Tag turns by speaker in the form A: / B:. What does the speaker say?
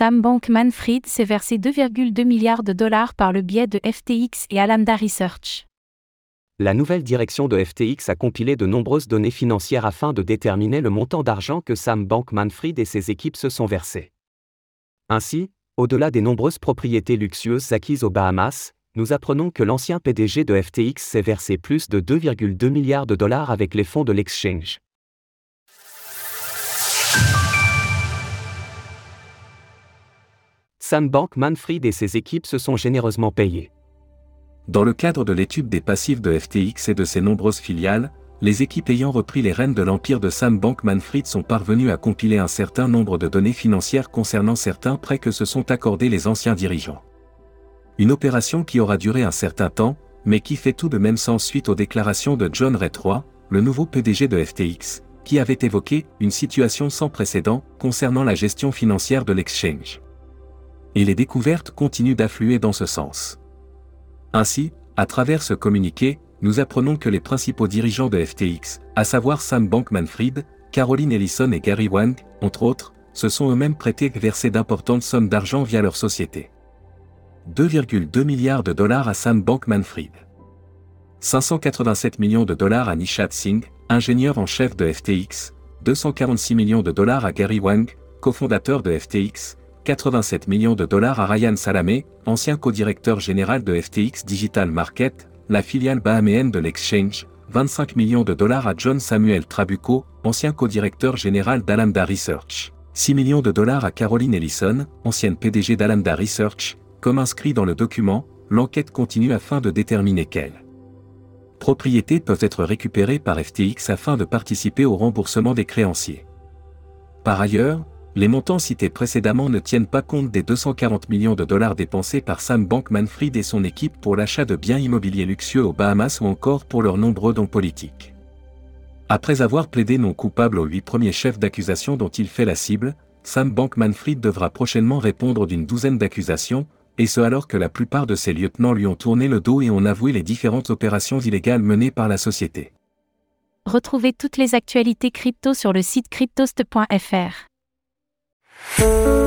A: Sam Bankman-Fried s'est versé 2,2 milliards de dollars par le biais de FTX et Alameda Research.
B: La nouvelle direction de FTX a compilé de nombreuses données financières afin de déterminer le montant d'argent que Sam Bankman-Fried et ses équipes se sont versés. Ainsi, au-delà des nombreuses propriétés luxueuses acquises aux Bahamas, nous apprenons que l'ancien PDG de FTX s'est versé plus de 2,2 milliards de dollars avec les fonds de l'exchange. Sam Bankman-Fried et ses équipes se sont généreusement payés.
C: Dans le cadre de l'étude des passifs de FTX et de ses nombreuses filiales, les équipes ayant repris les rênes de l'empire de Sam Bankman-Fried sont parvenues à compiler un certain nombre de données financières concernant certains prêts que se sont accordés les anciens dirigeants. Une opération qui aura duré un certain temps, mais qui fait tout de même sens suite aux déclarations de John Ray III, le nouveau PDG de FTX, qui avait évoqué une situation sans précédent concernant la gestion financière de l'exchange et les découvertes continuent d'affluer dans ce sens. Ainsi, à travers ce communiqué, nous apprenons que les principaux dirigeants de FTX, à savoir Sam Bankman-Fried, Caroline Ellison et Gary Wang, entre autres, se sont eux-mêmes prêtés versé d'importantes sommes d'argent via leur société. 2,2 milliards de dollars à Sam Bankman-Fried. 587 millions de dollars à Nishad Singh, ingénieur en chef de FTX, 246 millions de dollars à Gary Wang, cofondateur de FTX, 87 millions de dollars à Ryan Salamé, ancien co-directeur général de FTX Digital Market, la filiale bahaméenne de l'exchange, 25 millions de dollars à John Samuel Trabucco, ancien co-directeur général d'Alameda Research, 6 millions de dollars à Caroline Ellison, ancienne PDG d'Alameda Research, comme inscrit dans le document, l'enquête continue afin de déterminer quelles propriétés peuvent être récupérées par FTX afin de participer au remboursement des créanciers. Par ailleurs, les montants cités précédemment ne tiennent pas compte des 240 millions de dollars dépensés par Sam Bankman-Fried et son équipe pour l'achat de biens immobiliers luxueux aux Bahamas ou encore pour leurs nombreux dons politiques. Après avoir plaidé non coupable aux huit premiers chefs d'accusation dont il fait la cible, Sam Bankman-Fried devra prochainement répondre d'une douzaine d'accusations, et ce alors que la plupart de ses lieutenants lui ont tourné le dos et ont avoué les différentes opérations illégales menées par la société.
A: Retrouvez toutes les actualités crypto sur le site cryptost.fr. Thank you.